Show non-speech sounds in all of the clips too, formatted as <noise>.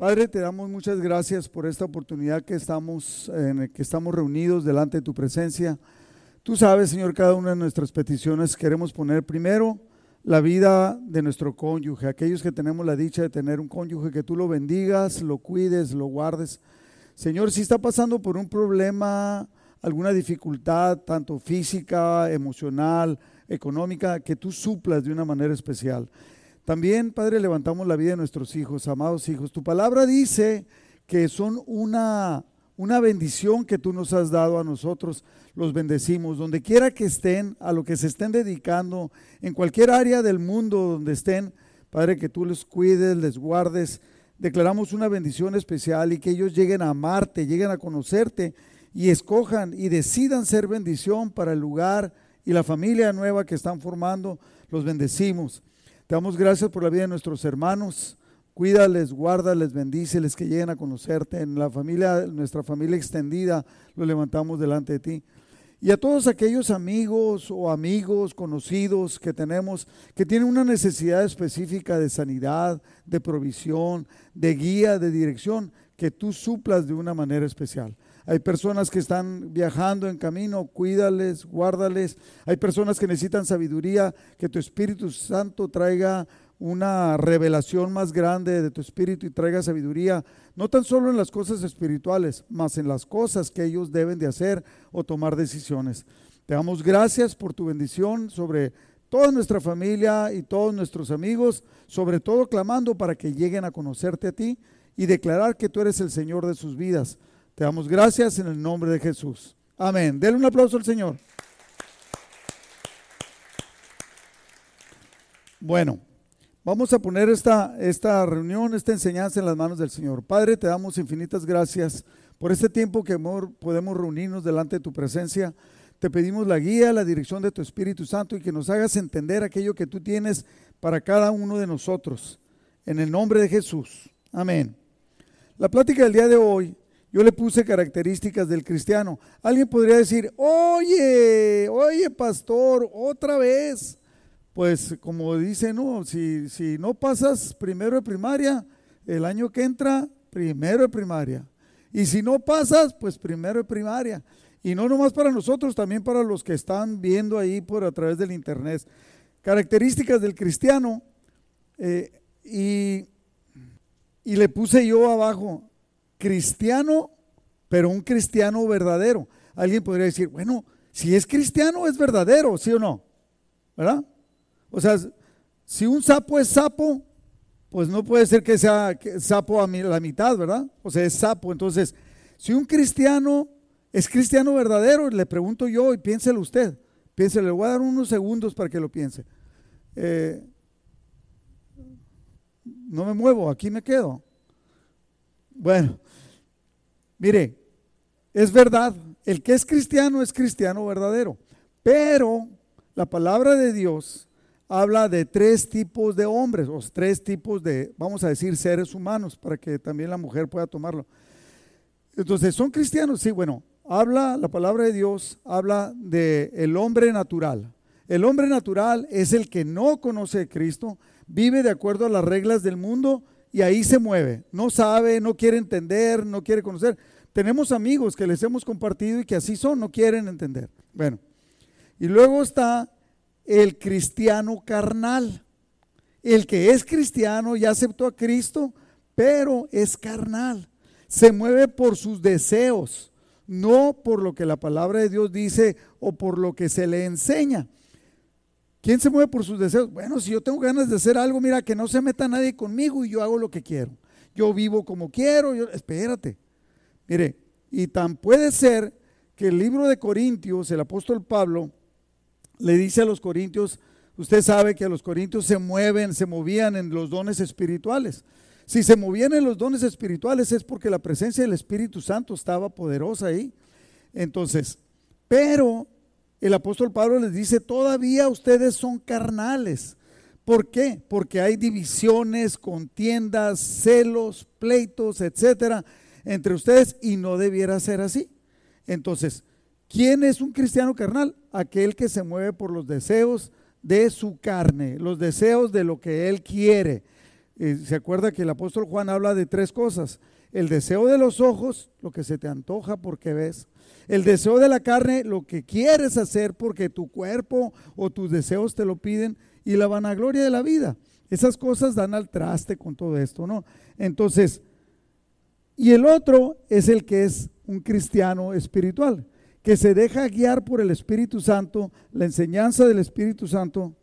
Padre, te damos muchas gracias por esta oportunidad que estamos, en que estamos reunidos delante de tu presencia. Tú sabes, Señor, cada una de nuestras peticiones queremos poner primero la vida de nuestro cónyuge, aquellos que tenemos la dicha de tener un cónyuge, que tú lo bendigas, lo cuides, lo guardes. Señor, si está pasando por un problema, alguna dificultad, tanto física, emocional, económica, que tú suplas de una manera especial. También, Padre, levantamos la vida de nuestros hijos, amados hijos. Tu palabra dice que son una, una bendición que tú nos has dado a nosotros. Los bendecimos, donde quiera que estén, a lo que se estén dedicando, en cualquier área del mundo donde estén, Padre, que tú les cuides, les guardes. Declaramos una bendición especial y que ellos lleguen a amarte, lleguen a conocerte y escojan y decidan ser bendición para el lugar y la familia nueva que están formando. Los bendecimos. Te damos gracias por la vida de nuestros hermanos. Cuídales, guárdales, bendíceles, que lleguen a conocerte. En la familia, nuestra familia extendida, lo levantamos delante de ti. Y a todos aquellos amigos o amigos conocidos que tenemos que tienen una necesidad específica de sanidad, de provisión, de guía, de dirección, que tú suplas de una manera especial. Hay personas que están viajando en camino, cuídales, guárdales. Hay personas que necesitan sabiduría, que tu Espíritu Santo traiga una revelación más grande de tu espíritu y traiga sabiduría, no tan solo en las cosas espirituales, más en las cosas que ellos deben de hacer o tomar decisiones. Te damos gracias por tu bendición sobre toda nuestra familia y todos nuestros amigos, sobre todo clamando para que lleguen a conocerte a ti y declarar que tú eres el Señor de sus vidas. Te damos gracias en el nombre de Jesús. Amén. Denle un aplauso al Señor. Bueno, vamos a poner esta, esta reunión, esta enseñanza en las manos del Señor. Padre, te damos infinitas gracias por este tiempo que podemos reunirnos delante de tu presencia. Te pedimos la guía, la dirección de tu Espíritu Santo y que nos hagas entender aquello que tú tienes para cada uno de nosotros. En el nombre de Jesús. Amén. La plática del día de hoy yo le puse características del cristiano. Alguien podría decir, oye, oye, pastor, otra vez. Pues como dice, no, si, si no pasas primero de primaria, el año que entra, primero de primaria. Y si no pasas, pues primero de primaria. Y no nomás para nosotros, también para los que están viendo ahí por a través del internet. Características del cristiano. Eh, y, y le puse yo abajo, cristiano, pero un cristiano verdadero. Alguien podría decir, bueno, si es cristiano es verdadero, ¿sí o no? ¿Verdad? O sea, si un sapo es sapo, pues no puede ser que sea sapo a la mitad, ¿verdad? O sea, es sapo. Entonces, si un cristiano es cristiano verdadero, le pregunto yo y piénselo usted. Piénselo, le voy a dar unos segundos para que lo piense. Eh, no me muevo, aquí me quedo. Bueno, Mire, es verdad, el que es cristiano es cristiano verdadero, pero la palabra de Dios habla de tres tipos de hombres, o tres tipos de, vamos a decir, seres humanos, para que también la mujer pueda tomarlo. Entonces, ¿son cristianos? Sí, bueno, habla, la palabra de Dios habla de el hombre natural. El hombre natural es el que no conoce a Cristo, vive de acuerdo a las reglas del mundo y ahí se mueve. No sabe, no quiere entender, no quiere conocer. Tenemos amigos que les hemos compartido y que así son, no quieren entender. Bueno, y luego está el cristiano carnal. El que es cristiano ya aceptó a Cristo, pero es carnal. Se mueve por sus deseos, no por lo que la palabra de Dios dice o por lo que se le enseña. ¿Quién se mueve por sus deseos? Bueno, si yo tengo ganas de hacer algo, mira, que no se meta nadie conmigo y yo hago lo que quiero. Yo vivo como quiero, yo, espérate. Mire, y tan puede ser que el libro de Corintios, el apóstol Pablo, le dice a los corintios, usted sabe que a los corintios se mueven, se movían en los dones espirituales. Si se movían en los dones espirituales es porque la presencia del Espíritu Santo estaba poderosa ahí. Entonces, pero el apóstol Pablo les dice, todavía ustedes son carnales. ¿Por qué? Porque hay divisiones, contiendas, celos, pleitos, etcétera, entre ustedes y no debiera ser así. Entonces, ¿quién es un cristiano carnal? Aquel que se mueve por los deseos de su carne, los deseos de lo que él quiere. Eh, se acuerda que el apóstol Juan habla de tres cosas. El deseo de los ojos, lo que se te antoja porque ves. El deseo de la carne, lo que quieres hacer porque tu cuerpo o tus deseos te lo piden. Y la vanagloria de la vida. Esas cosas dan al traste con todo esto, ¿no? Entonces, y el otro es el que es un cristiano espiritual, que se deja guiar por el Espíritu Santo, la enseñanza del Espíritu Santo.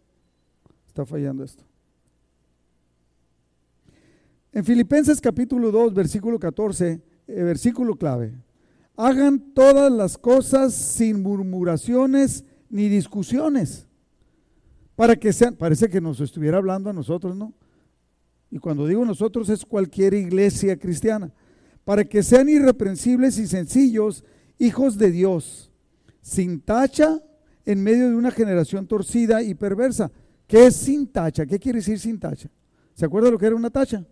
Está fallando esto. En Filipenses capítulo 2, versículo 14, eh, versículo clave. Hagan todas las cosas sin murmuraciones ni discusiones, para que sean, parece que nos estuviera hablando a nosotros, ¿no? Y cuando digo nosotros es cualquier iglesia cristiana, para que sean irreprensibles y sencillos, hijos de Dios, sin tacha en medio de una generación torcida y perversa. ¿Qué es sin tacha? ¿Qué quiere decir sin tacha? ¿Se acuerda lo que era una tacha?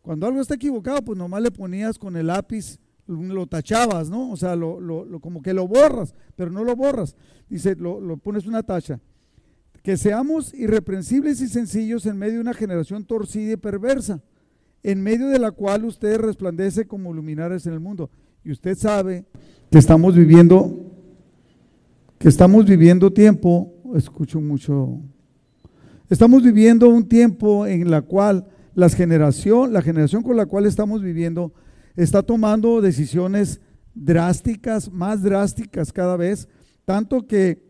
Cuando algo está equivocado, pues nomás le ponías con el lápiz, lo tachabas, ¿no? O sea, lo, como que lo borras, pero no lo borras. Dice, lo, lo pones una tacha. Que seamos irreprensibles y sencillos en medio de una generación torcida y perversa, en medio de la cual usted resplandece como luminares en el mundo. Y usted sabe que estamos viviendo, que estamos viviendo tiempo, escucho mucho, estamos viviendo un tiempo en la cual generación, la generación con la cual estamos viviendo está tomando decisiones drásticas, más drásticas cada vez, tanto que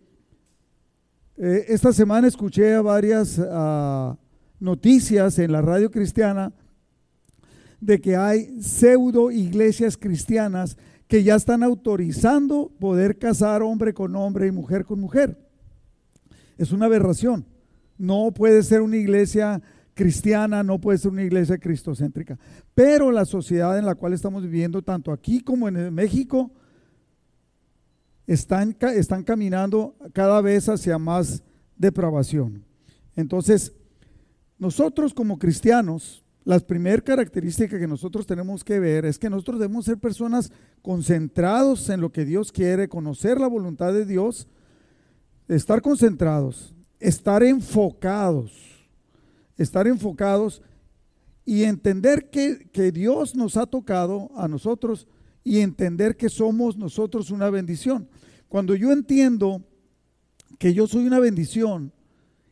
eh, esta semana escuché varias ah, noticias en la radio cristiana de que hay pseudo iglesias cristianas que ya están autorizando poder casar hombre con hombre y mujer con mujer. Es una aberración. No puede ser una iglesia cristiana, no puede ser una iglesia cristocéntrica. Pero la sociedad en la cual estamos viviendo, tanto aquí como en México, están, están caminando cada vez hacia más depravación. Entonces, nosotros como cristianos, la primera característica que nosotros tenemos que ver es que nosotros debemos ser personas concentrados en lo que Dios quiere, conocer la voluntad de Dios, estar concentrados, estar enfocados estar enfocados y entender que, que, Dios nos ha tocado a nosotros y entender que somos nosotros una bendición. Cuando yo entiendo que yo soy una bendición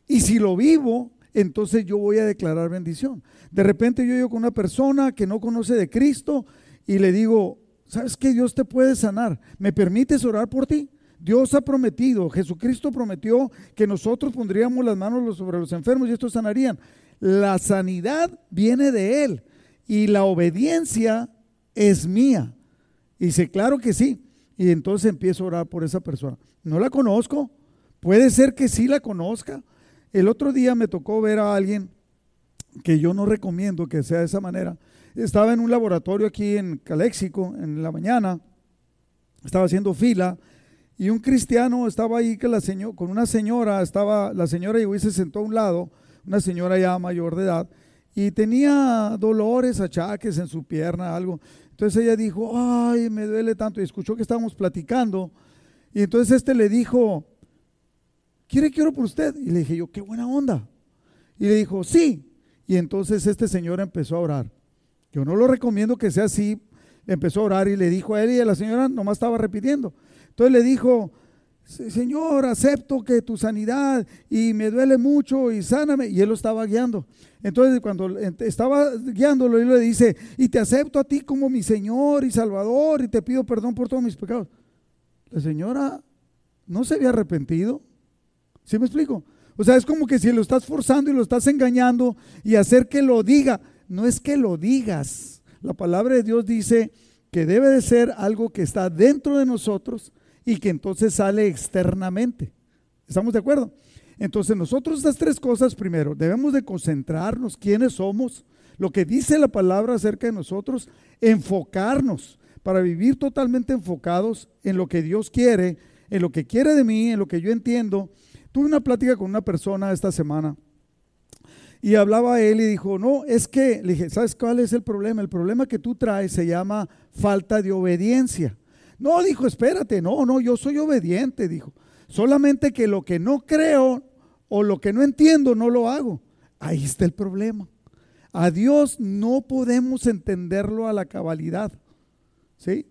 y si lo vivo, entonces yo voy a declarar bendición. De repente yo llego con una persona que no conoce de Cristo y le digo, ¿sabes que Dios te puede sanar? ¿Me permites orar por ti? Dios ha prometido, Jesucristo prometió que nosotros pondríamos las manos sobre los enfermos y estos sanarían. La sanidad viene de Él y la obediencia es mía. Y dice, claro que sí. Y entonces empiezo a orar por esa persona. No la conozco, puede ser que sí la conozca. El otro día me tocó ver a alguien que yo no recomiendo que sea de esa manera. Estaba en un laboratorio aquí en Caléxico en la mañana, estaba haciendo fila y un cristiano estaba ahí que la con una señora, estaba, la señora y se sentó a un lado, una señora ya mayor de edad, y tenía dolores, achaques en su pierna, algo. Entonces ella dijo, ay, me duele tanto, y escuchó que estábamos platicando, y entonces este le dijo, ¿quiere que oro por usted? Y le dije yo, qué buena onda. Y le dijo, sí. Y entonces este señor empezó a orar. Yo no lo recomiendo que sea así. Empezó a orar y le dijo a él y a la señora nomás estaba repitiendo. Entonces le dijo, Señor, acepto que tu sanidad y me duele mucho y sáname. Y él lo estaba guiando. Entonces cuando estaba guiándolo, él le dice, y te acepto a ti como mi Señor y Salvador y te pido perdón por todos mis pecados. La señora no se había arrepentido. ¿Sí me explico? O sea, es como que si lo estás forzando y lo estás engañando y hacer que lo diga. No es que lo digas. La palabra de Dios dice que debe de ser algo que está dentro de nosotros y que entonces sale externamente. ¿Estamos de acuerdo? Entonces nosotros estas tres cosas, primero, debemos de concentrarnos quiénes somos, lo que dice la palabra acerca de nosotros, enfocarnos para vivir totalmente enfocados en lo que Dios quiere, en lo que quiere de mí, en lo que yo entiendo. Tuve una plática con una persona esta semana y hablaba a él y dijo, no, es que, le dije, ¿sabes cuál es el problema? El problema que tú traes se llama falta de obediencia. No, dijo, espérate, no, no, yo soy obediente, dijo. Solamente que lo que no creo o lo que no entiendo no lo hago. Ahí está el problema. A Dios no podemos entenderlo a la cabalidad. ¿Sí?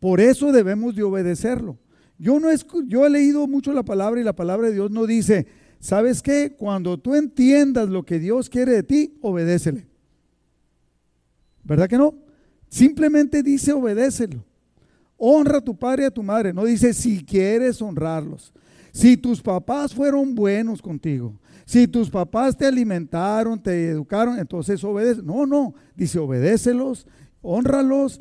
Por eso debemos de obedecerlo. Yo, no yo he leído mucho la palabra y la palabra de Dios no dice, ¿sabes qué? Cuando tú entiendas lo que Dios quiere de ti, obedécele. ¿Verdad que no? Simplemente dice obedécelo. Honra a tu padre y a tu madre. No dice si quieres honrarlos. Si tus papás fueron buenos contigo, si tus papás te alimentaron, te educaron, entonces obedece. No, no, dice obedécelos, honralos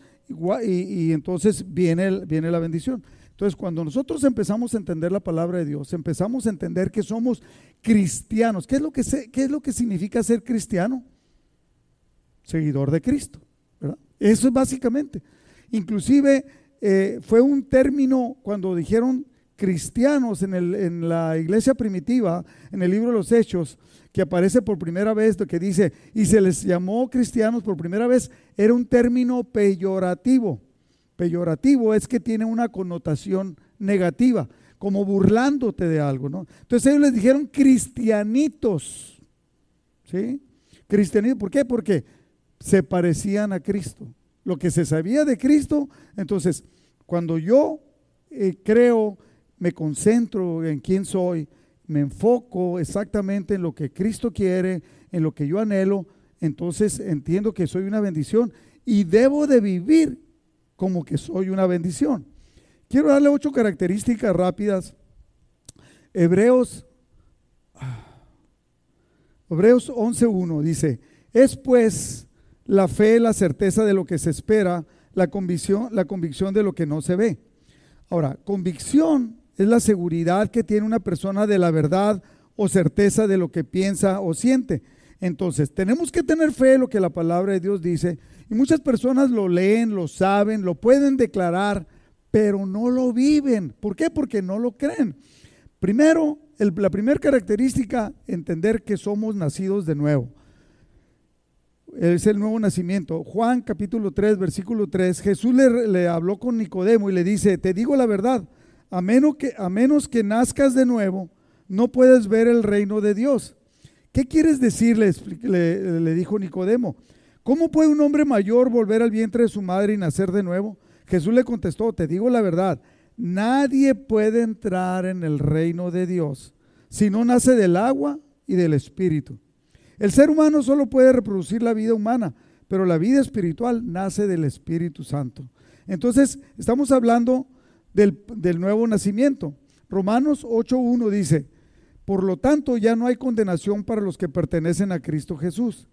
y, y entonces viene, viene la bendición. Entonces, cuando nosotros empezamos a entender la palabra de Dios, empezamos a entender que somos cristianos. ¿Qué es lo que, es lo que significa ser cristiano? Seguidor de Cristo. Eso es básicamente. Inclusive eh, fue un término cuando dijeron cristianos en, el, en, la iglesia primitiva, en el libro de los Hechos, que aparece por primera vez, que dice, y se les llamó cristianos por primera vez, era un término peyorativo. Peyorativo es que tiene una connotación negativa, como burlándote de algo, ¿no? Entonces ellos les dijeron cristianitos, ¿sí? Cristianitos, ¿por qué? Porque se parecían a Cristo. Lo que se sabía de Cristo, entonces, cuando yo eh, creo me concentro en quién soy, me enfoco exactamente en lo que Cristo quiere, en lo que yo anhelo, entonces entiendo que soy una bendición y debo de vivir como que soy una bendición. Quiero darle ocho características rápidas. Hebreos, Hebreos 11.1 dice, es pues la fe, la certeza de lo que se espera, la convicción, la convicción de lo que no se ve. Ahora, convicción es la seguridad que tiene una persona de la verdad o certeza de lo que piensa o siente. Entonces, tenemos que tener fe en lo que la palabra de Dios dice. Y muchas personas lo leen, lo saben, lo pueden declarar, pero no lo viven. ¿Por qué? Porque no lo creen. Primero, la primera característica, entender que somos nacidos de nuevo. Es el nuevo nacimiento. Juan capítulo 3, versículo 3, Jesús le, habló con Nicodemo y le dice, te digo la verdad a menos que, nazcas de nuevo, no puedes ver el reino de Dios. ¿Qué quieres decirle? Le, le dijo Nicodemo. ¿Cómo puede un hombre mayor volver al vientre de su madre y nacer de nuevo? Jesús le contestó, te digo la verdad, nadie puede entrar en el reino de Dios si no nace del agua y del espíritu. El ser humano solo puede reproducir la vida humana, pero la vida espiritual nace del Espíritu Santo. Entonces, estamos hablando del, nuevo nacimiento. Romanos 8.1 dice, por lo tanto ya no hay condenación para los que pertenecen a Cristo Jesús.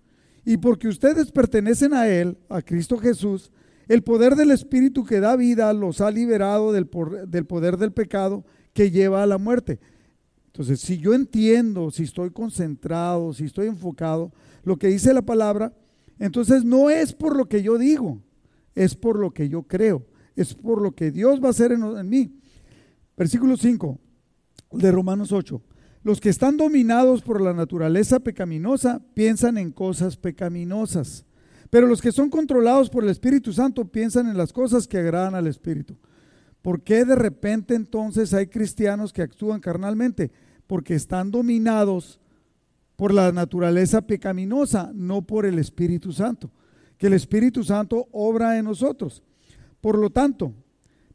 Y porque ustedes pertenecen a Él, a Cristo Jesús, el poder del Espíritu que da vida los ha liberado del, poder del pecado que lleva a la muerte. Entonces, si yo entiendo, si estoy concentrado, si estoy enfocado, lo que dice la palabra, entonces no es por lo que yo digo, es por lo que yo creo es por lo que Dios va a hacer en, mí. Versículo 5 de Romanos 8. Los que están dominados por la naturaleza pecaminosa piensan en cosas pecaminosas, pero los que son controlados por el Espíritu Santo piensan en las cosas que agradan al Espíritu. ¿Por qué de repente entonces hay cristianos que actúan carnalmente? Porque están dominados por la naturaleza pecaminosa, no por el Espíritu Santo. Que el Espíritu Santo obra en nosotros. Por lo tanto,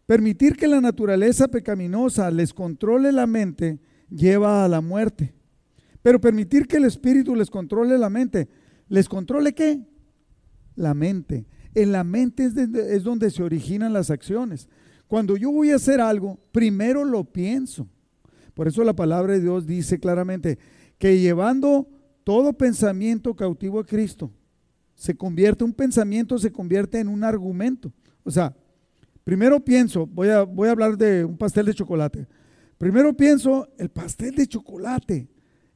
permitir que la naturaleza pecaminosa les controle la mente lleva a la muerte. Pero permitir que el espíritu les controle la mente, ¿les controle qué? La mente. En la mente es, donde se originan las acciones. Cuando yo voy a hacer algo, primero lo pienso. Por eso la palabra de Dios dice claramente que llevando todo pensamiento cautivo a Cristo, se convierte, un pensamiento se convierte en un argumento. O sea, primero pienso, voy a, voy a hablar de un pastel de chocolate. Primero pienso, el pastel de chocolate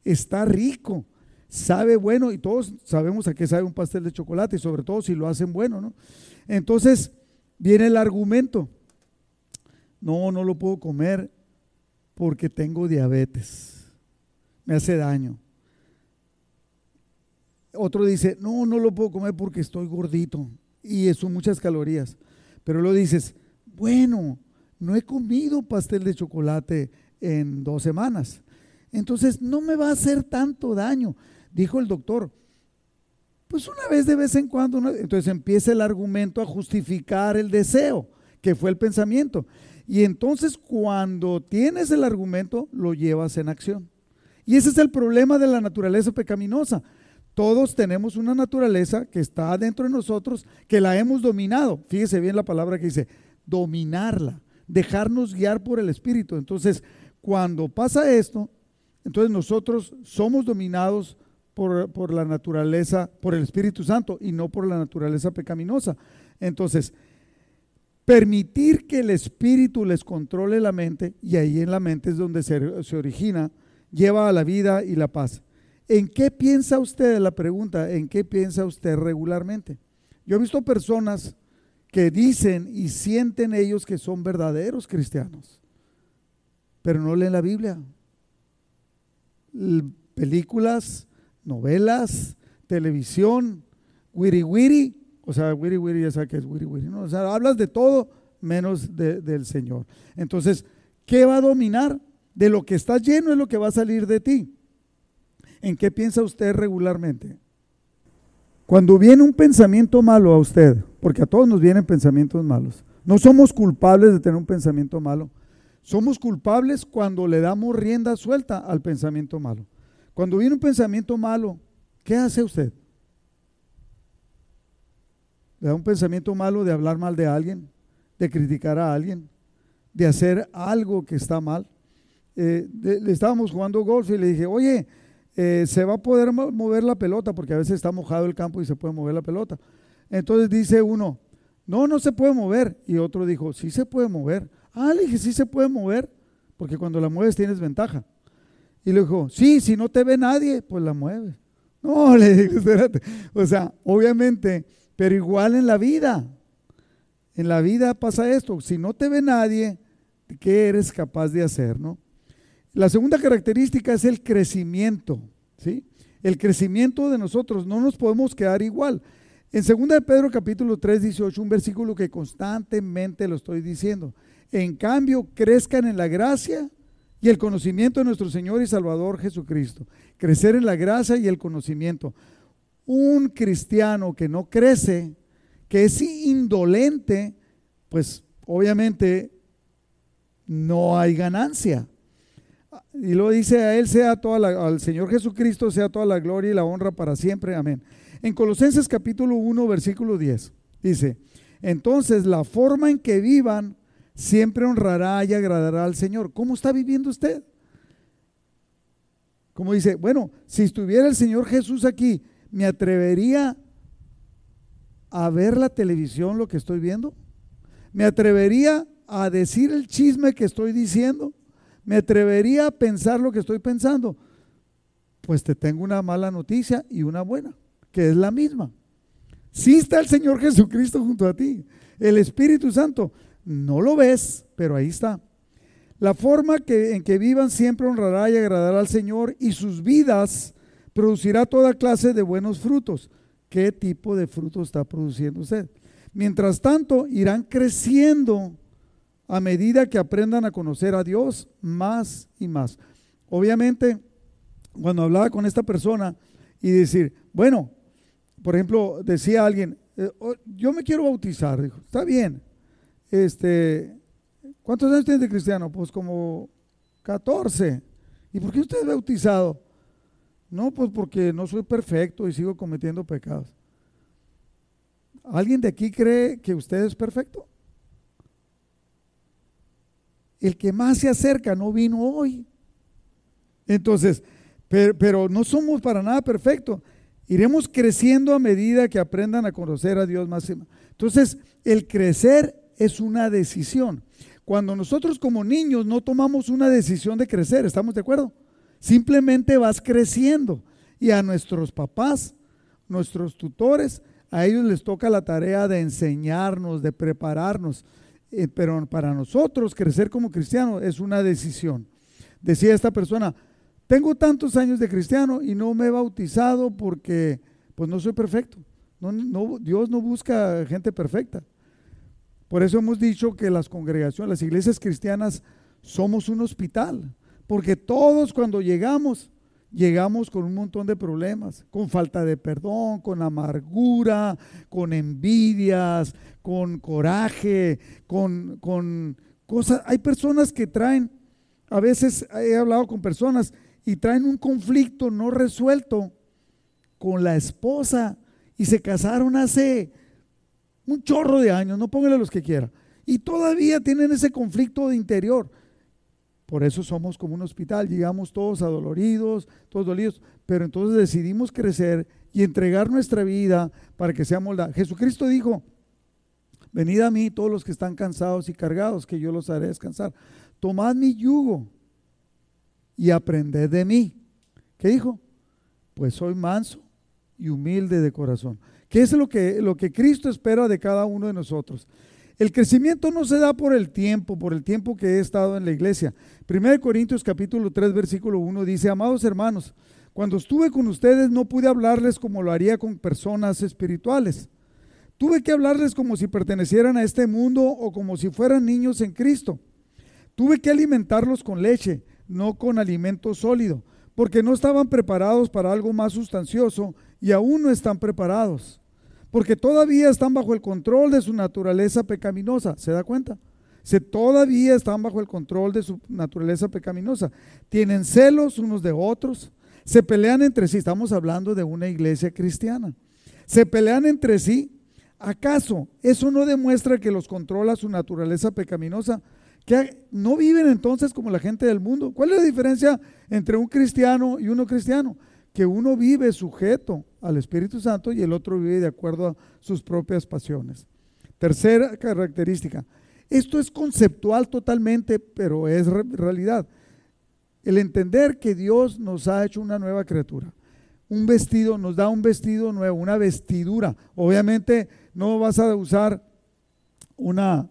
está rico, sabe bueno y todos sabemos a qué sabe un pastel de chocolate y sobre todo si lo hacen bueno, ¿no? Entonces viene el argumento, no, no lo puedo comer porque tengo diabetes, me hace daño. Otro dice, no, no lo puedo comer porque estoy gordito y son muchas calorías. Pero lo dices, bueno, no he comido pastel de chocolate en dos semanas. Entonces no me va a hacer tanto daño. Dijo el doctor, Pues una vez de vez en cuando, entonces empieza el argumento a justificar el deseo, que fue el pensamiento. Y entonces cuando tienes el argumento, lo llevas en acción. Y ese es el problema de la naturaleza pecaminosa. Todos tenemos una naturaleza que está dentro de nosotros, que la hemos dominado. Fíjese bien la palabra que dice, dominarla, dejarnos guiar por el Espíritu. Entonces, cuando pasa esto, entonces nosotros somos dominados por, por, la naturaleza, por el Espíritu Santo y no por la naturaleza pecaminosa. Entonces, permitir que el Espíritu les controle la mente, y ahí en la mente es donde se, se origina, lleva a la vida y la paz. ¿En qué piensa usted? La pregunta, ¿en qué piensa usted regularmente? Yo he visto personas que dicen y sienten ellos que son verdaderos cristianos, pero no leen la Biblia. Películas, novelas, televisión, wiri wiri, o sea, wiri wiri ya sabes que es wiri wiri, o sea, hablas de todo menos del Señor. Entonces, ¿qué va a dominar? De lo que está lleno es lo que va a salir de ti. ¿En qué piensa usted regularmente? Cuando viene un pensamiento malo a usted, porque a todos nos vienen pensamientos malos, no somos culpables de tener un pensamiento malo. Somos culpables cuando le damos rienda suelta al pensamiento malo. Cuando viene un pensamiento malo, ¿qué hace usted? ¿Le da un pensamiento malo de hablar mal de alguien? ¿De criticar a alguien? ¿De hacer algo que está mal? Eh, le estábamos jugando golf y le dije, oye, eh, se va a poder mover la pelota, porque a veces está mojado el campo y se puede mover la pelota. Entonces dice uno, no, no se puede mover. Y otro dijo, sí se puede mover. Ah, le dije, sí se puede mover, porque cuando la mueves tienes ventaja. Y le dijo, sí, si no te ve nadie, pues la mueves. No, <laughs> le dije, espérate. O sea, obviamente, pero igual en la vida. En la vida pasa esto. Si no te ve nadie, ¿qué eres capaz de hacer, no? La segunda característica es el crecimiento, ¿sí? El crecimiento de nosotros, no nos podemos quedar igual. En 2 de Pedro capítulo 3, 18, un versículo que constantemente lo estoy diciendo. En cambio, crezcan en la gracia y el conocimiento de nuestro Señor y Salvador Jesucristo. Crecer en la gracia y el conocimiento. Un cristiano que no crece, que es indolente, pues obviamente no hay ganancia. Y lo dice a Él sea toda al Señor Jesucristo sea toda la gloria y la honra para siempre. Amén. En Colosenses capítulo 1, versículo 10, dice, entonces la forma en que vivan siempre honrará y agradará al Señor. ¿Cómo está viviendo usted? Como dice, bueno, si estuviera el Señor Jesús aquí, ¿me atrevería a ver la televisión lo que estoy viendo? ¿Me atrevería a decir el chisme que estoy diciendo? ¿Me atrevería a pensar lo que estoy pensando? Pues te tengo una mala noticia y una buena, que es la misma. Sí está el Señor Jesucristo junto a ti. El Espíritu Santo, no lo ves, pero ahí está. La forma que, en que vivan siempre honrará y agradará al Señor y sus vidas producirá toda clase de buenos frutos. ¿Qué tipo de frutos está produciendo usted? Mientras tanto, irán creciendo a medida que aprendan a conocer a Dios más y más. Obviamente, cuando hablaba con esta persona y decir, bueno, por ejemplo, decía alguien, eh, oh, yo me quiero bautizar, dijo, está bien, este, ¿cuántos años tiene de cristiano? Pues como 14. ¿Y por qué usted es bautizado? No, pues porque no soy perfecto y sigo cometiendo pecados. ¿Alguien de aquí cree que usted es perfecto? El que más se acerca no vino hoy. Entonces, pero, no somos para nada perfectos. Iremos creciendo a medida que aprendan a conocer a Dios más. Entonces, el crecer es una decisión. Cuando nosotros como niños no tomamos una decisión de crecer, ¿estamos de acuerdo? Simplemente vas creciendo. Y a nuestros papás, nuestros tutores, a ellos les toca la tarea de enseñarnos, de prepararnos. Eh, pero para nosotros crecer como cristiano es una decisión. Decía esta persona, tengo tantos años de cristiano y no me he bautizado porque pues no soy perfecto. No, Dios no busca gente perfecta. Por eso hemos dicho que las congregaciones, las iglesias cristianas somos un hospital, porque todos cuando llegamos llegamos con un montón de problemas, con falta de perdón, con amargura, con envidias, con coraje, con, con cosas. Hay personas que traen, a veces he hablado con personas y traen un conflicto no resuelto con la esposa y se casaron hace un chorro de años, no póngale los que quiera, y todavía tienen ese conflicto de interior. Por eso somos como un hospital, llegamos todos adoloridos, todos dolidos, pero entonces decidimos crecer y entregar nuestra vida para que sea moldada. Jesucristo dijo, venid a mí todos los que están cansados y cargados, que yo los haré descansar. Tomad mi yugo y aprended de mí. ¿Qué dijo? Pues soy manso y humilde de corazón. ¿Qué es lo que, lo que Cristo espera de cada uno de nosotros? El crecimiento no se da por el tiempo, por el tiempo que he estado en la iglesia. 1 Corintios capítulo 3 versículo 1 dice, amados hermanos, cuando estuve con ustedes no pude hablarles como lo haría con personas espirituales. Tuve que hablarles como si pertenecieran a este mundo o como si fueran niños en Cristo. Tuve que alimentarlos con leche, no con alimento sólido, porque no estaban preparados para algo más sustancioso y aún no están preparados porque todavía están bajo el control de su naturaleza pecaminosa. ¿Se da cuenta? Se todavía están bajo el control de su naturaleza pecaminosa. Tienen celos unos de otros. Se pelean entre sí. Estamos hablando de una iglesia cristiana. Se pelean entre sí. ¿Acaso eso no demuestra que los controla su naturaleza pecaminosa? Que no viven entonces como la gente del mundo. ¿Cuál es la diferencia entre un cristiano y uno cristiano? Que uno vive sujeto al Espíritu Santo y el otro vive de acuerdo a sus propias pasiones. Tercera característica. Esto es conceptual totalmente, pero es realidad. El entender que Dios nos ha hecho una nueva criatura. Un vestido, nos da un vestido nuevo, una vestidura. Obviamente no vas a usar una,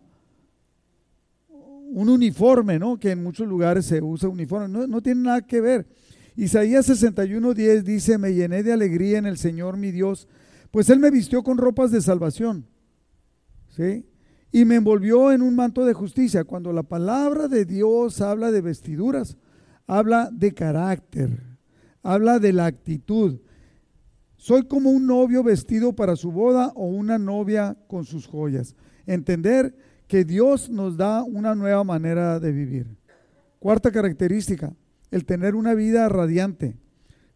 un uniforme, ¿no? Que en muchos lugares se usa uniforme. No, no tiene nada que ver. Isaías 61:10 dice, me llené de alegría en el Señor mi Dios, pues Él me vistió con ropas de salvación. ¿Sí? Y me envolvió en un manto de justicia. Cuando la palabra de Dios habla de vestiduras, habla de carácter, habla de la actitud. Soy como un novio vestido para su boda o una novia con sus joyas. Entender que Dios nos da una nueva manera de vivir. Cuarta característica, el tener una vida radiante.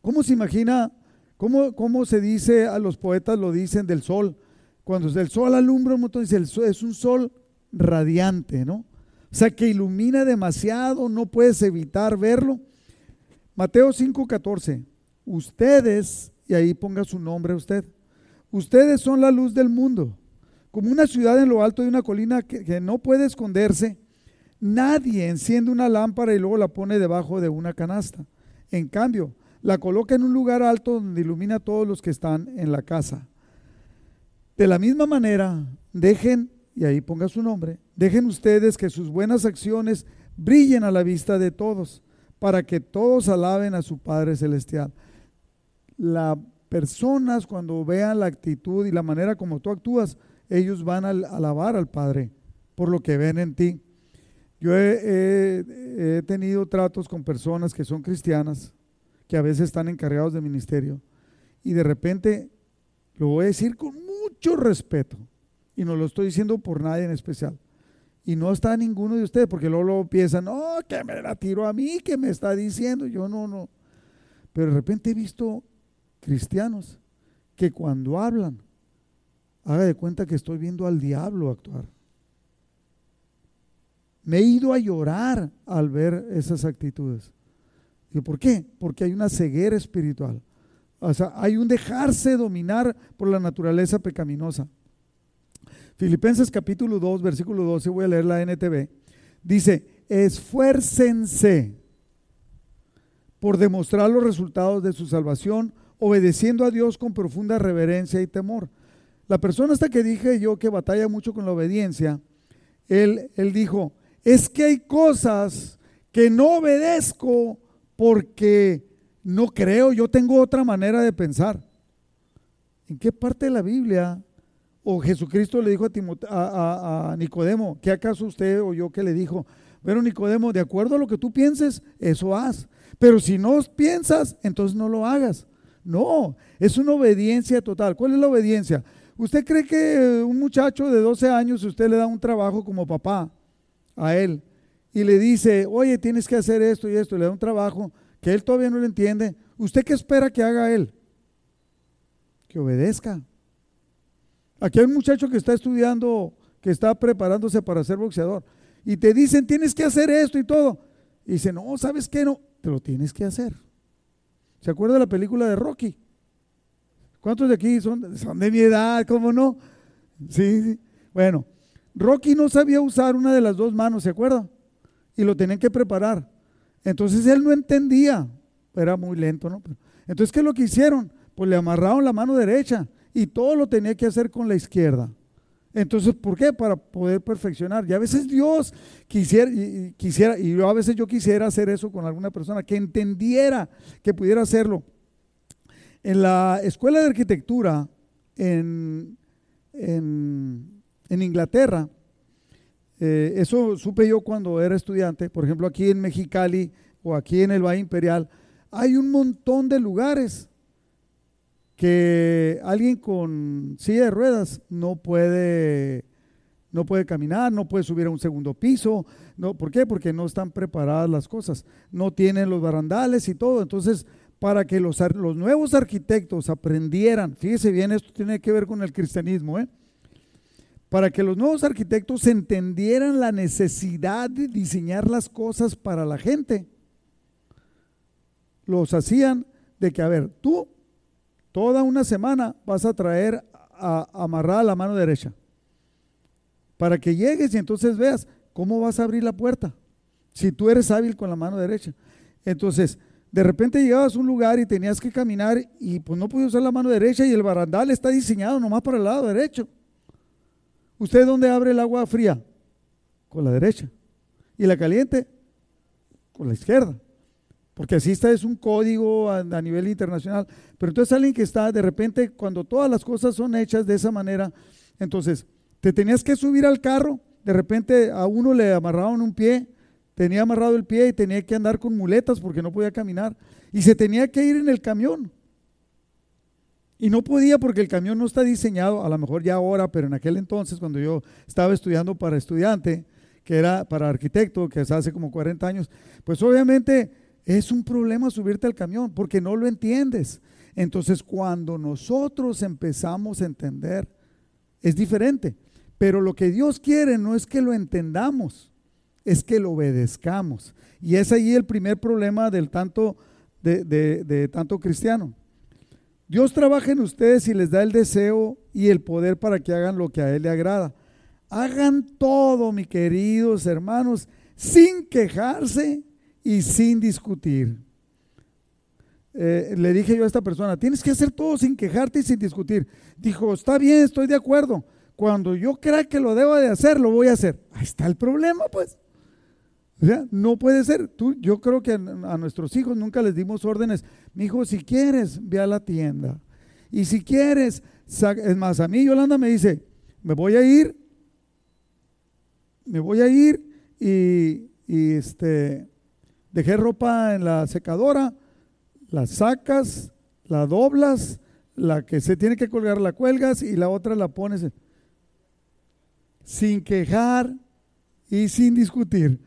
¿Cómo se imagina, cómo, cómo se dice, a los poetas lo dicen del sol? Cuando el sol alumbra un montón, dice, el es un sol radiante, ¿no? O sea, que ilumina demasiado, no puedes evitar verlo. Mateo 5:14, ustedes, y ahí ponga su nombre usted, ustedes son la luz del mundo, como una ciudad en lo alto de una colina que no puede esconderse Nadie enciende una lámpara y luego la pone debajo de una canasta. En cambio, la coloca en un lugar alto donde ilumina a todos los que están en la casa. De la misma manera, dejen, y ahí ponga su nombre, dejen ustedes que sus buenas acciones brillen a la vista de todos, para que todos alaben a su Padre Celestial. Las personas cuando vean la actitud y la manera como tú actúas, ellos van a alabar al Padre por lo que ven en ti. Yo he, tenido tratos con personas que son cristianas, que a veces están encargados de ministerio, y de repente, lo voy a decir con mucho respeto, y no lo estoy diciendo por nadie en especial, y no está ninguno de ustedes, porque luego, piensan, no, que me la tiro a mí, que me está diciendo, yo no, no. Pero de repente he visto cristianos que cuando hablan, haga de cuenta que estoy viendo al diablo actuar. Me he ido a llorar al ver esas actitudes. ¿Y por qué? Porque hay una ceguera espiritual. O sea, hay un dejarse dominar por la naturaleza pecaminosa. Filipenses capítulo 2, versículo 12, voy a leer la NTV. Dice, esfuércense por demostrar los resultados de su salvación, obedeciendo a Dios con profunda reverencia y temor. La persona hasta que dije yo que batalla mucho con la obediencia, él, él dijo, es que hay cosas que no obedezco porque no creo, yo tengo otra manera de pensar. ¿En qué parte de la Biblia o Jesucristo le dijo a, a, Nicodemo, ¿qué acaso usted o yo que le dijo? Pero Nicodemo, de acuerdo a lo que tú pienses, eso haz. Pero si no piensas, entonces no lo hagas. No, es una obediencia total. ¿Cuál es la obediencia? ¿Usted cree que un muchacho de 12 años, usted le da un trabajo como papá a él y le dice, oye, tienes que hacer esto y esto, le da un trabajo que él todavía no lo entiende, ¿usted qué espera que haga él? Que obedezca. Aquí hay un muchacho que está estudiando, que está preparándose para ser boxeador y te dicen, tienes que hacer esto y todo. Y dice, no, ¿sabes qué? No, te lo tienes que hacer. ¿Se acuerda de la película de Rocky? ¿Cuántos de aquí son, son de mi edad? ¿Cómo no? Sí, sí. Bueno, Rocky no sabía usar una de las dos manos, ¿se acuerda? Y lo tenían que preparar. Entonces él no entendía, era muy lento, ¿no? Entonces, ¿qué es lo que hicieron? Pues le amarraron la mano derecha y todo lo tenía que hacer con la izquierda. Entonces, ¿por qué? Para poder perfeccionar. Y a veces Dios quisiera, y, quisiera, y yo a veces yo quisiera hacer eso con alguna persona, que entendiera que pudiera hacerlo. En la escuela de arquitectura en, en, Inglaterra, eh, eso supe yo cuando era estudiante, por ejemplo aquí en Mexicali o aquí en el Valle Imperial, hay un montón de lugares que alguien con silla de ruedas no puede, no puede caminar, no puede subir a un segundo piso. No, ¿Por qué? Porque no están preparadas las cosas, no tienen los barandales y todo. Entonces, para que los, los nuevos arquitectos aprendieran, fíjese bien, esto tiene que ver con el cristianismo, ¿eh? Para que los nuevos arquitectos entendieran la necesidad de diseñar las cosas para la gente, los hacían de que, a ver, tú Toda una semana vas a traer a, amarrada la mano derecha. Para que llegues y entonces veas cómo vas a abrir la puerta. Si tú eres hábil con la mano derecha. Entonces, de repente llegabas a un lugar y tenías que caminar y pues no podías usar la mano derecha y el barandal está diseñado nomás para el lado derecho. ¿Usted dónde abre el agua fría? Con la derecha. ¿Y la caliente? Con la izquierda porque así está, es un código a, nivel internacional. Pero entonces alguien que está de repente, cuando todas las cosas son hechas de esa manera, entonces te tenías que subir al carro, de repente a uno le amarraban un pie, tenía amarrado el pie y tenía que andar con muletas porque no podía caminar. Y se tenía que ir en el camión. Y no podía porque el camión no está diseñado, a lo mejor ya ahora, pero en aquel entonces, cuando yo estaba estudiando para estudiante, que era para arquitecto, que es hace como 40 años, pues obviamente es un problema subirte al camión porque no lo entiendes. Entonces cuando nosotros empezamos a entender, es diferente. Pero lo que Dios quiere no es que lo entendamos, es que lo obedezcamos. Y es ahí el primer problema del tanto, de, de tanto cristiano. Dios trabaja en ustedes y les da el deseo y el poder para que hagan lo que a Él le agrada. Hagan todo, mis queridos hermanos, sin quejarse y sin discutir. Eh, le dije yo a esta persona, tienes que hacer todo sin quejarte y sin discutir. Dijo, está bien, estoy de acuerdo. Cuando yo crea que lo debo de hacer, lo voy a hacer. Ahí está el problema, pues. No puede ser. Tú, yo creo que a, nuestros hijos nunca les dimos órdenes. Mi hijo, si quieres, ve a la tienda. Y si quieres, es más, a mí Yolanda me dice, me voy a ir, me voy a ir y, y este, Dejé ropa en la secadora, la sacas, la doblas, la que se tiene que colgar la cuelgas y la otra la pones sin quejar y sin discutir.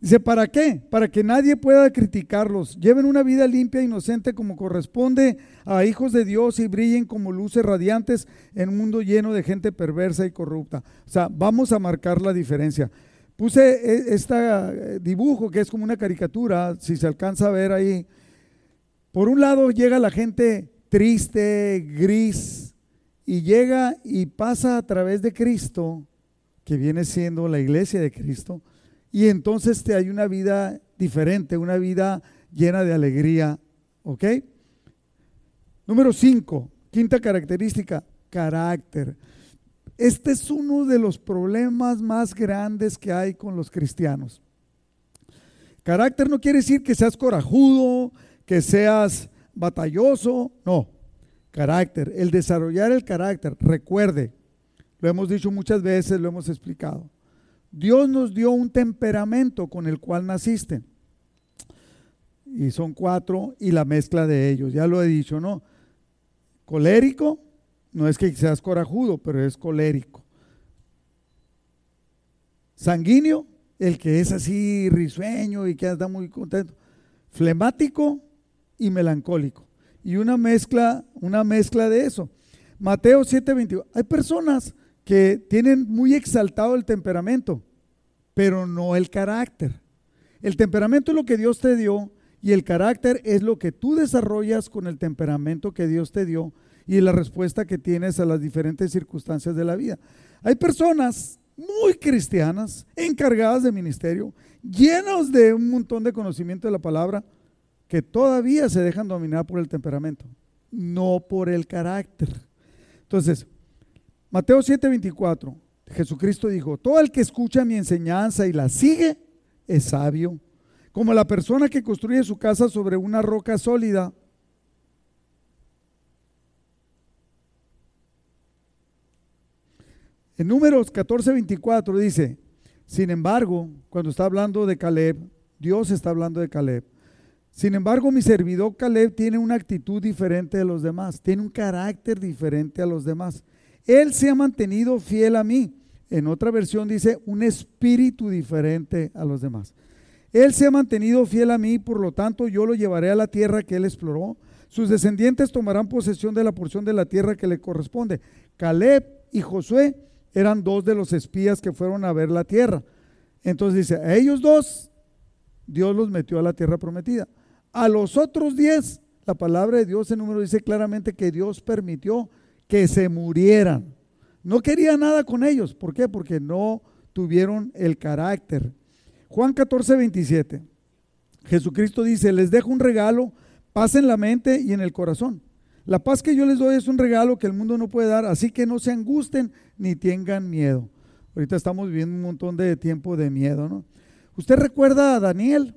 Dice, ¿para qué? Para que nadie pueda criticarlos. Lleven una vida limpia e inocente como corresponde a hijos de Dios y brillen como luces radiantes en un mundo lleno de gente perversa y corrupta. O sea, vamos a marcar la diferencia. Puse este dibujo que es como una caricatura, si se alcanza a ver ahí. Por un lado llega la gente triste, gris, y llega y pasa a través de Cristo, que viene siendo la iglesia de Cristo, y entonces te hay una vida diferente, una vida llena de alegría. ¿Ok? Número 5, quinta característica, carácter. Este es uno de los problemas más grandes que hay con los cristianos. Carácter no quiere decir que seas corajudo, que seas batalloso, no. Carácter, el desarrollar el carácter, recuerde, lo hemos dicho muchas veces, lo hemos explicado. Dios nos dio un temperamento con el cual naciste. Y son cuatro y la mezcla de ellos. Ya lo he dicho, ¿no? Colérico, no es que seas corajudo, pero es colérico. Sanguíneo, el que es así risueño y que anda muy contento. Flemático y melancólico. Y una mezcla, una mezcla de eso. Mateo 7:21. Hay personas que tienen muy exaltado el temperamento, pero no el carácter. El temperamento es lo que Dios te dio y el carácter es lo que tú desarrollas con el temperamento que Dios te dio y la respuesta que tienes a las diferentes circunstancias de la vida. Hay personas muy cristianas, encargadas de ministerio, llenos de un montón de conocimiento de la palabra, que todavía se dejan dominar por el temperamento, no por el carácter. Entonces, Mateo 7:24, Jesucristo dijo, todo el que escucha mi enseñanza y la sigue es sabio, como la persona que construye su casa sobre una roca sólida. En números 14:24 dice, sin embargo, cuando está hablando de Caleb, Dios está hablando de Caleb. Sin embargo, mi servidor Caleb tiene una actitud diferente de los demás, tiene un carácter diferente a los demás. Él se ha mantenido fiel a mí. En otra versión dice un espíritu diferente a los demás. Él se ha mantenido fiel a mí, por lo tanto yo lo llevaré a la tierra que él exploró. Sus descendientes tomarán posesión de la porción de la tierra que le corresponde. Caleb y Josué eran dos de los espías que fueron a ver la tierra. Entonces dice, a ellos dos Dios los metió a la tierra prometida. A los otros diez, la palabra de Dios en número dice claramente que Dios permitió que se murieran. No quería nada con ellos. ¿Por qué? Porque no tuvieron el carácter. Juan 14, 27. Jesucristo dice, les dejo un regalo, paz en la mente y en el corazón. La paz que yo les doy es un regalo que el mundo no puede dar, así que no se angusten ni tengan miedo. Ahorita estamos viviendo un montón de tiempo de miedo, ¿no? ¿Usted recuerda a Daniel?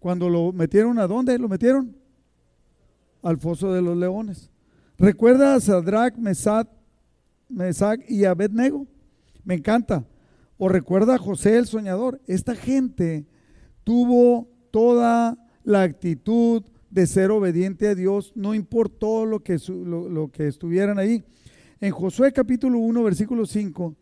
Cuando lo metieron a dónde? ¿Lo metieron? Al foso de los leones. ¿Recuerda a Sadrach, Mesach, Mesach y Abednego? Me encanta. ¿O recuerda a José el soñador? Esta gente tuvo toda la actitud, de ser obediente a Dios, no importó lo que, lo, que estuvieran ahí. En Josué capítulo 1, versículo 5,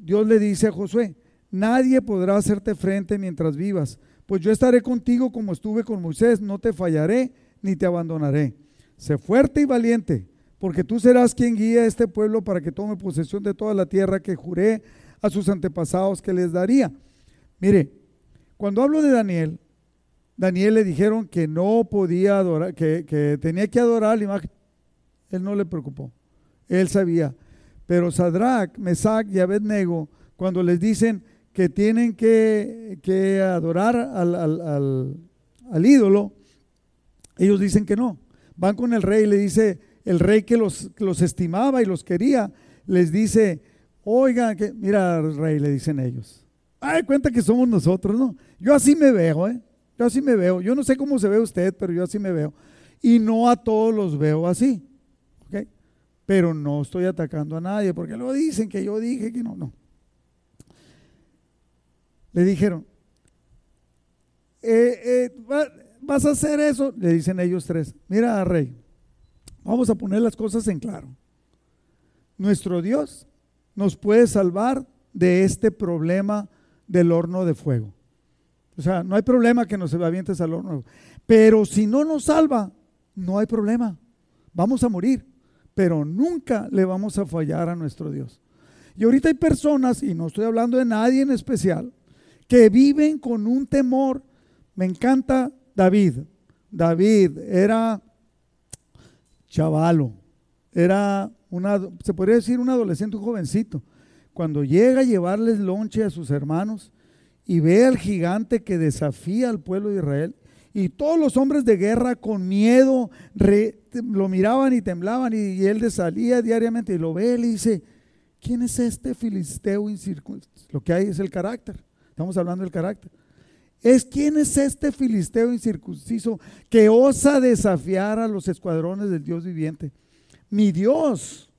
Dios le dice a Josué, nadie podrá hacerte frente mientras vivas, pues yo estaré contigo como estuve con Moisés, no te fallaré ni te abandonaré. Sé fuerte y valiente, porque tú serás quien guía a este pueblo para que tome posesión de toda la tierra que juré a sus antepasados que les daría. Mire, cuando hablo de Daniel, Daniel le dijeron que no podía adorar, que, tenía que adorar la imagen. Él no le preocupó. Él sabía. Pero Sadrach, Mesach y Abednego, cuando les dicen que tienen que, adorar al, ídolo, ellos dicen que no. Van con el rey y le dice, el rey que los, los estimaba y los quería, les dice, oigan, que, mira, rey, le dicen ellos. Ay, cuenta que somos nosotros, ¿no? Yo así me veo, ¿eh? Yo así me veo. Yo no sé cómo se ve usted, pero yo así me veo. Y no a todos los veo así. ¿ok? Pero no estoy atacando a nadie porque lo dicen que yo dije que no, no. Le dijeron, eh, eh, ¿vas a hacer eso? Le dicen ellos tres. Mira, rey, vamos a poner las cosas en claro. Nuestro Dios nos puede salvar de este problema del horno de fuego. O sea, no hay problema que nos avientes al horno. Pero si no nos salva, no hay problema. Vamos a morir, pero nunca le vamos a fallar a nuestro Dios. Y ahorita hay personas, y no estoy hablando de nadie en especial, que viven con un temor. Me encanta David. David era chavalo, era una, se podría decir un adolescente, un jovencito. Cuando llega a llevarles lonche a sus hermanos, y ve al gigante que desafía al pueblo de Israel. Y todos los hombres de guerra con miedo lo miraban y temblaban y, él salía diariamente y lo ve y le dice, ¿quién es este filisteo incircunciso? Lo que hay es el carácter. Estamos hablando del carácter. Es quién es este filisteo incircunciso que osa desafiar a los escuadrones del Dios viviente. Mi Dios,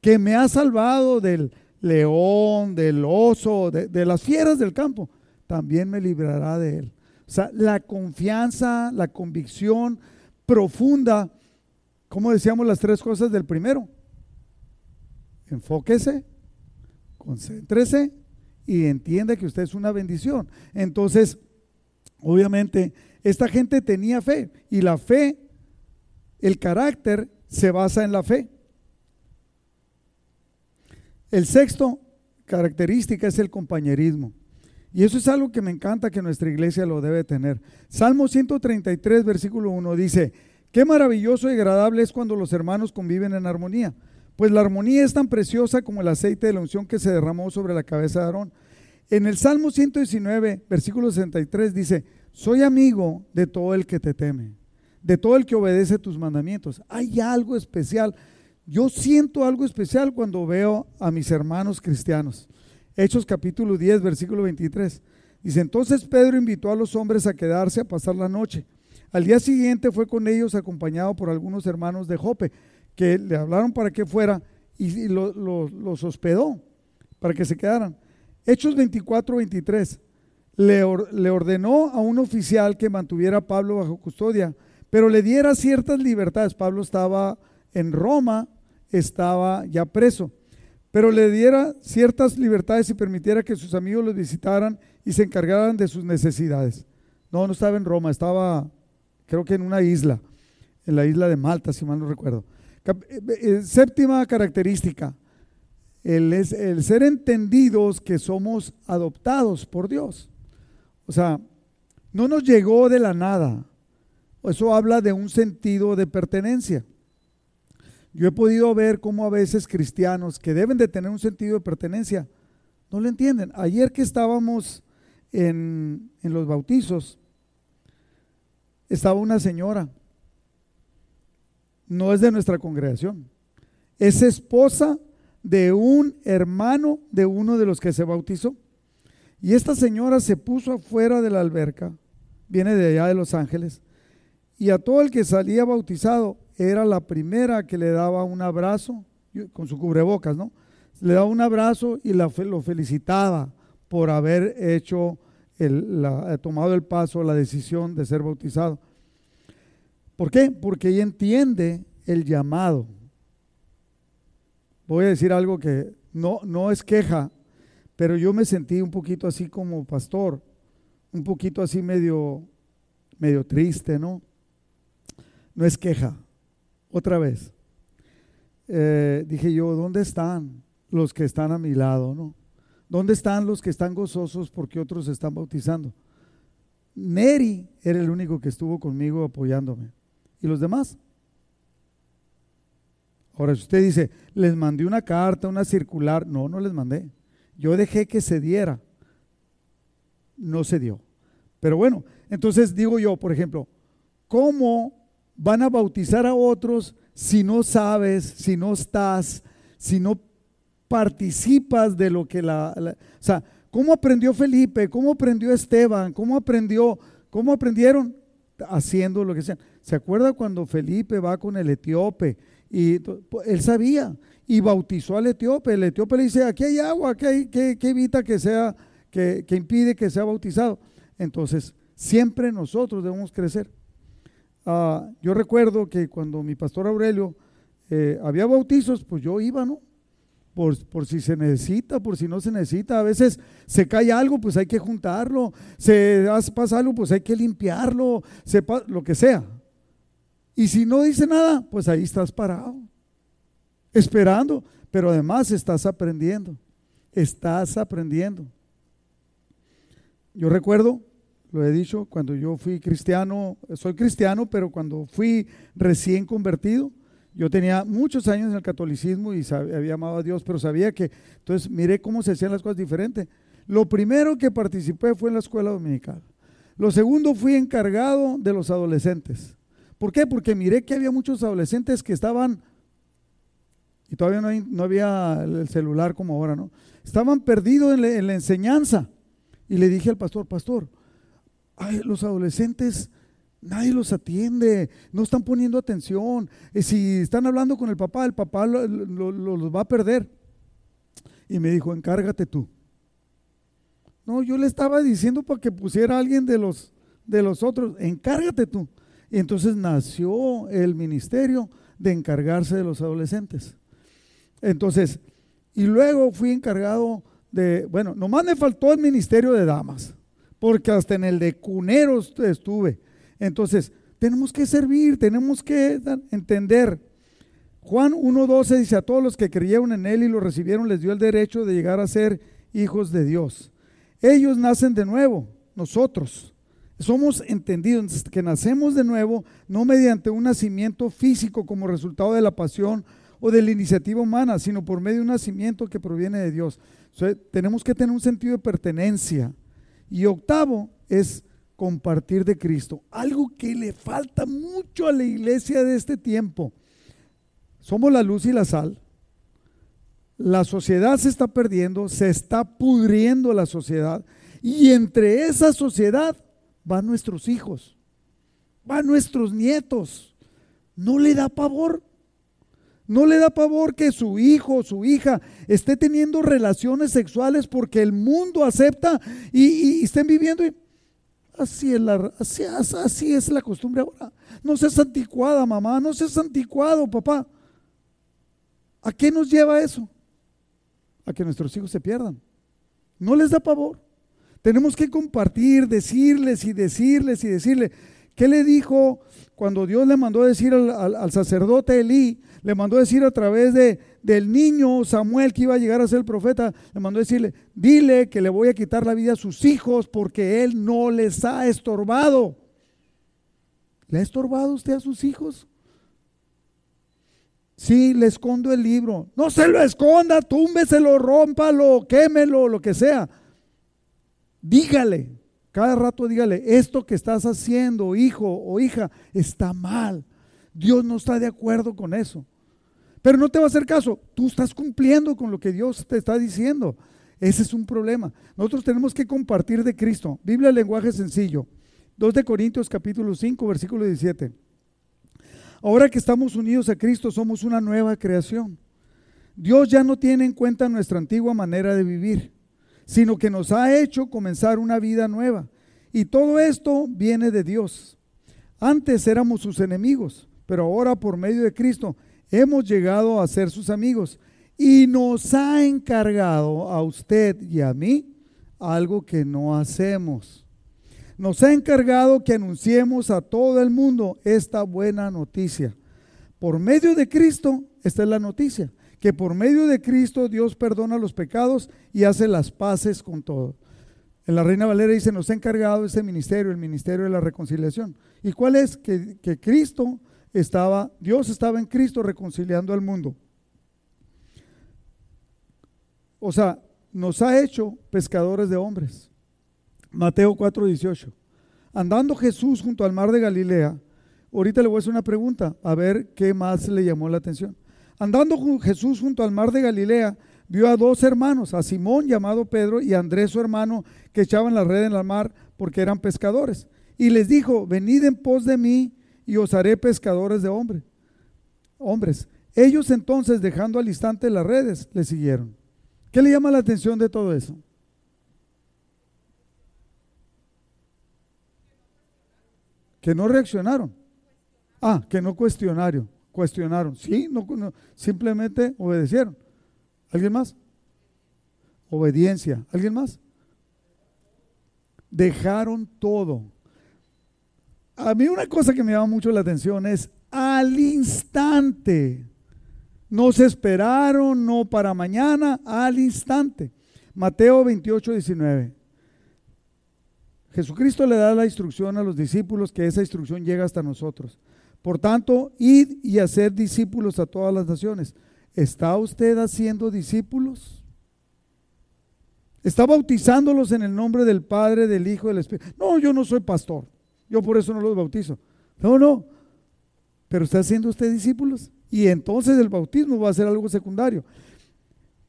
que me ha salvado del león, del oso, de, las fieras del campo, también me librará de él. O sea, la confianza, la convicción profunda, como decíamos las tres cosas del primero. Enfóquese, concéntrese y entienda que usted es una bendición. Entonces, obviamente, esta gente tenía fe y la fe, el carácter se basa en la fe. El sexto característica es el compañerismo. Y eso es algo que me encanta que nuestra iglesia lo debe tener. Salmo 133, versículo 1 dice, qué maravilloso y agradable es cuando los hermanos conviven en armonía. Pues la armonía es tan preciosa como el aceite de la unción que se derramó sobre la cabeza de Aarón. En el Salmo 119, versículo 63 dice, soy amigo de todo el que te teme, de todo el que obedece tus mandamientos. Hay algo especial. Yo siento algo especial cuando veo a mis hermanos cristianos. Hechos capítulo 10, versículo 23. Dice, entonces Pedro invitó a los hombres a quedarse a pasar la noche. Al día siguiente fue con ellos acompañado por algunos hermanos de Jope, que le hablaron para que fuera y, los hospedó para que se quedaran. Hechos 24, 23. Le, ordenó a un oficial que mantuviera a Pablo bajo custodia, pero le diera ciertas libertades. Pablo estaba en Roma, estaba ya preso pero le diera ciertas libertades y permitiera que sus amigos los visitaran y se encargaran de sus necesidades. No, no estaba en Roma, estaba creo que en una isla, en la isla de Malta, si mal no recuerdo. Eh, eh, séptima característica, el, el ser entendidos que somos adoptados por Dios. O sea, no nos llegó de la nada. Eso habla de un sentido de pertenencia. Yo he podido ver cómo a veces cristianos que deben de tener un sentido de pertenencia, no lo entienden. Ayer que estábamos en, en los bautizos, estaba una señora, no es de nuestra congregación, es esposa de un hermano de uno de los que se bautizó. Y esta señora se puso afuera de la alberca, viene de allá de Los Ángeles, y a todo el que salía bautizado era la primera que le daba un abrazo, con su cubrebocas, ¿no? Le daba un abrazo y lo felicitaba por haber hecho, el, la, tomado el paso, la decisión de ser bautizado. ¿Por qué? Porque ella entiende el llamado. Voy a decir algo que no, no es queja, pero yo me sentí un poquito así como pastor, un poquito así medio, medio triste, ¿no? No es queja, otra vez. Eh, dije yo, ¿dónde están los que están a mi lado? No? ¿Dónde están los que están gozosos porque otros están bautizando? Neri era el único que estuvo conmigo apoyándome. ¿Y los demás? Ahora, si usted dice, les mandé una carta, una circular, no, no les mandé. Yo dejé que se diera. No se dio. Pero bueno, entonces digo yo, por ejemplo, ¿cómo van a bautizar a otros si no sabes, si no estás, si no participas de lo que la, o sea, ¿cómo aprendió Felipe? ¿Cómo aprendió Esteban? ¿Cómo aprendió? ¿Cómo aprendieron? Haciendo lo que sea. ¿Se acuerda cuando Felipe va con el etíope? Y él sabía y bautizó al etíope. El etíope le dice, aquí hay agua, ¿qué, evita que sea, que, que impide que sea bautizado? Entonces, siempre nosotros debemos crecer. Ah, yo recuerdo que cuando mi pastor Aurelio eh, había bautizos, pues yo iba, ¿no? Por, por, si se necesita, por si no se necesita. A veces se cae algo, pues hay que juntarlo. Se pasa algo, pues hay que limpiarlo, sepa, lo que sea. Y si no dice nada, pues ahí estás parado, esperando, pero además estás aprendiendo. Estás aprendiendo. Yo recuerdo lo he dicho, cuando yo fui cristiano, soy cristiano, pero cuando fui recién convertido, yo tenía muchos años en el catolicismo y había amado a Dios, pero sabía que, entonces miré cómo se hacían las cosas diferentes. Lo primero que participé fue en la escuela dominical. Lo segundo fui encargado de los adolescentes. ¿Por qué? Porque miré que había muchos adolescentes que estaban, y todavía no, no había el celular como ahora, ¿no? Estaban perdidos en, la enseñanza. Y le dije al pastor, pastor, ay, los adolescentes, nadie los atiende, no están poniendo atención. Eh, si están hablando con el papá, el papá los va a perder. y me dijo, encárgate tú. No, yo le estaba diciendo para que pusiera a alguien de los, de los otros, encárgate tú. Y entonces nació el ministerio de encargarse de los adolescentes. Entonces, y luego fui encargado de, bueno, nomás me faltó el ministerio de damas, porque hasta en el de cuneros estuve. Entonces, tenemos que servir, tenemos que entender. Juan 1.12 dice, a todos los que creyeron en Él y lo recibieron, les dio el derecho de llegar a ser hijos de Dios. Ellos nacen de nuevo, nosotros. Somos entendidos que nacemos de nuevo, no mediante un nacimiento físico como resultado de la pasión o de la iniciativa humana, sino por medio de un nacimiento que proviene de Dios. tenemos que tener un sentido de pertenencia. Y octavo es compartir de Cristo, algo que le falta mucho a la iglesia de este tiempo. Somos la luz y la sal. La sociedad se está perdiendo, se está pudriendo la sociedad. Y entre esa sociedad van nuestros hijos, van nuestros nietos. ¿No le da pavor? ¿No le da pavor que su hijo o su hija esté teniendo relaciones sexuales porque el mundo acepta y, estén viviendo? así, es la, así es la costumbre ahora. No seas anticuada, mamá, no seas anticuado, papá. ¿A qué nos lleva eso? A que nuestros hijos se pierdan. ¿No les da pavor? Tenemos que compartir, decirles y decirles y decirle. ¿Qué le dijo cuando Dios le mandó decir al, sacerdote Elí? Le mandó decir a través de, del niño Samuel que iba a llegar a ser el profeta, le mandó decirle, dile que le voy a quitar la vida a sus hijos porque él no les ha estorbado. ¿Le ha estorbado usted a sus hijos? Sí, le escondo el libro. No se lo esconda, túmbeselo, rómpalo, quémelo, lo que sea. Dígale, cada rato dígale, esto que estás haciendo, hijo o hija, está mal. Dios no está de acuerdo con eso. Pero no te va a hacer caso. Tú estás cumpliendo con lo que Dios te está diciendo. Ese es un problema. Nosotros tenemos que compartir de Cristo. Biblia, lenguaje sencillo. 2 de Corintios capítulo 5, versículo 17. Ahora que estamos unidos a Cristo, somos una nueva creación. Dios ya no tiene en cuenta nuestra antigua manera de vivir, sino que nos ha hecho comenzar una vida nueva. Y todo esto viene de Dios. Antes éramos sus enemigos, pero ahora por medio de Cristo hemos llegado a ser sus amigos y nos ha encargado a usted y a mí algo que no hacemos. Nos ha encargado que anunciemos a todo el mundo esta buena noticia. Por medio de Cristo, esta es la noticia, que por medio de Cristo Dios perdona los pecados y hace las paces con todo. En la Reina Valera dice, nos ha encargado este ministerio, el ministerio de la reconciliación. ¿Y cuál es? Que, que Cristo estaba, Dios estaba en Cristo reconciliando al mundo. O sea, nos ha hecho pescadores de hombres. Mateo 4:18. Andando Jesús junto al mar de Galilea, ahorita le voy a hacer una pregunta, a ver qué más le llamó la atención. Andando Jesús junto al mar de Galilea, vio a dos hermanos, a Simón llamado Pedro y a Andrés su hermano, que echaban la red en el mar porque eran pescadores. Y les dijo, venid en pos de mí y os haré pescadores de hombres. Hombres. Ellos entonces, dejando al instante las redes, le siguieron. ¿Qué le llama la atención de todo eso? Que no reaccionaron. Ah, que no cuestionaron. Cuestionaron. Sí, no, simplemente obedecieron. ¿Alguien más? Obediencia. ¿Alguien más? Dejaron todo a mí una cosa que me llama mucho la atención es al instante. No se esperaron, no para mañana, al instante. Mateo 28, 19. Jesucristo le da la instrucción a los discípulos que esa instrucción llega hasta nosotros. Por tanto, id y hacer discípulos a todas las naciones. ¿Está usted haciendo discípulos? ¿Está bautizándolos en el nombre del Padre, del Hijo, del Espíritu? No, yo no soy pastor. Yo por eso no los bautizo. No, no. Pero está haciendo usted discípulos. Y entonces el bautismo va a ser algo secundario.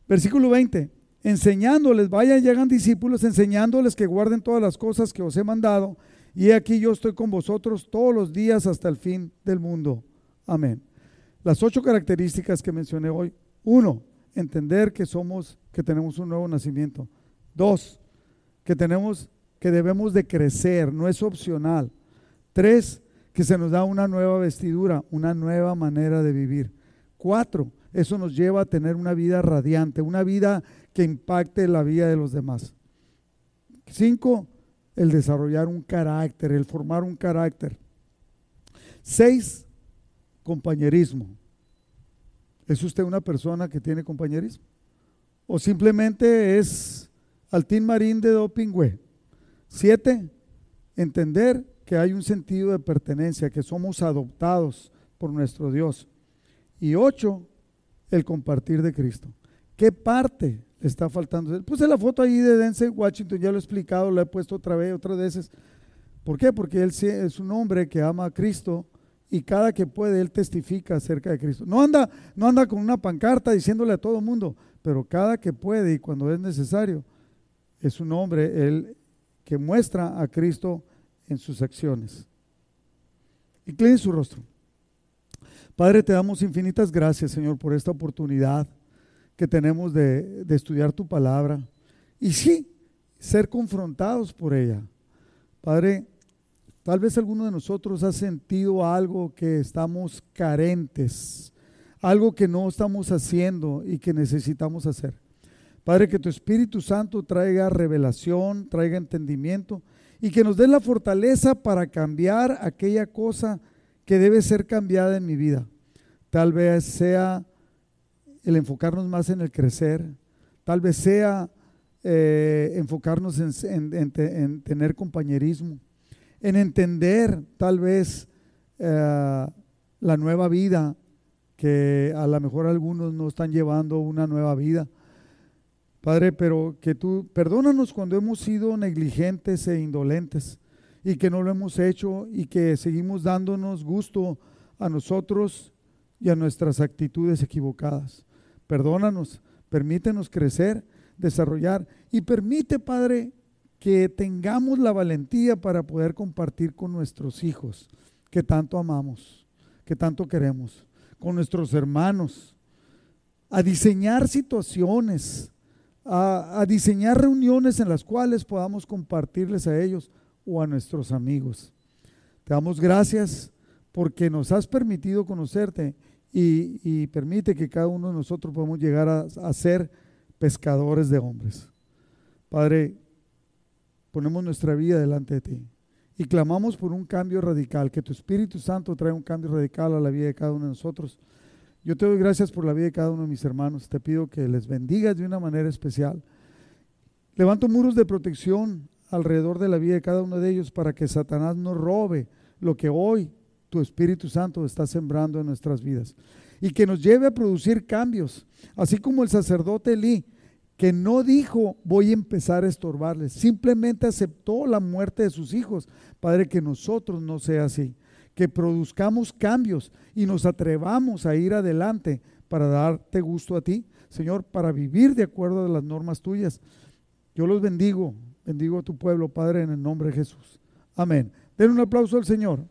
Versículo 20. Enseñándoles, vayan y hagan discípulos, enseñándoles que guarden todas las cosas que os he mandado. Y aquí yo estoy con vosotros todos los días hasta el fin del mundo. Amén. Las ocho características que mencioné hoy. Uno, entender que somos, que tenemos un nuevo nacimiento. Dos, que tenemos, que debemos de crecer, no es opcional. Tres, que se nos da una nueva vestidura, una nueva manera de vivir. Cuatro, eso nos lleva a tener una vida radiante, una vida que impacte la vida de los demás. Cinco, el desarrollar un carácter, el formar un carácter. Seis, compañerismo. ¿Es usted una persona que tiene compañerismo? ¿O simplemente es Altín Marín de Dopingüe? Siete, entender que hay un sentido de pertenencia, que somos adoptados por nuestro Dios. Y ocho, el compartir de Cristo. ¿Qué parte está faltando? Puse la foto ahí de Denzel Washington, ya lo he explicado, lo he puesto otra vez, otras veces. ¿Por qué? Porque él es un hombre que ama a Cristo y cada que puede él testifica acerca de Cristo. No anda, no anda con una pancarta diciéndole a todo el mundo, pero cada que puede y cuando es necesario, es un hombre él que muestra a Cristo en sus acciones. Incline su rostro. Padre, te damos infinitas gracias, Señor, por esta oportunidad que tenemos de, de estudiar tu palabra y sí, ser confrontados por ella. Padre, Tal vez alguno de nosotros ha sentido algo que estamos carentes, algo que no estamos haciendo y que necesitamos hacer. Padre, que tu Espíritu Santo traiga revelación, traiga entendimiento y que nos dé la fortaleza para cambiar aquella cosa que debe ser cambiada en mi vida. Tal vez sea el enfocarnos más en el crecer, tal vez sea eh, enfocarnos en tener compañerismo en entender tal vez eh, la nueva vida, que a lo mejor algunos no están llevando una nueva vida. Padre, pero que tú perdónanos cuando hemos sido negligentes e indolentes y que no lo hemos hecho y que seguimos dándonos gusto a nosotros y a nuestras actitudes equivocadas. Perdónanos, permítenos crecer, desarrollar y permite, Padre, que tengamos la valentía para poder compartir con nuestros hijos que tanto amamos, que tanto queremos, con nuestros hermanos, a diseñar situaciones, a, diseñar reuniones en las cuales podamos compartirles a ellos o a nuestros amigos. Te damos gracias porque nos has permitido conocerte y, permite que cada uno de nosotros podamos llegar a, ser pescadores de hombres. Padre, ponemos nuestra vida delante de ti y clamamos por un cambio radical, que tu Espíritu Santo trae un cambio radical a la vida de cada uno de nosotros. Yo te doy gracias por la vida de cada uno de mis hermanos. Te pido que les bendigas de una manera especial. Levanto muros de protección alrededor de la vida de cada uno de ellos para que Satanás no robe lo que hoy tu Espíritu Santo está sembrando en nuestras vidas y que nos lleve a producir cambios, así como el sacerdote Elí que no dijo voy a empezar a estorbarles, simplemente aceptó la muerte de sus hijos. Padre, que nosotros no sea así, que produzcamos cambios y nos atrevamos a ir adelante para darte gusto a ti, Señor, para vivir de acuerdo a las normas tuyas. Yo los bendigo, bendigo a tu pueblo, Padre, en el nombre de Jesús. Amén. Den un aplauso al Señor.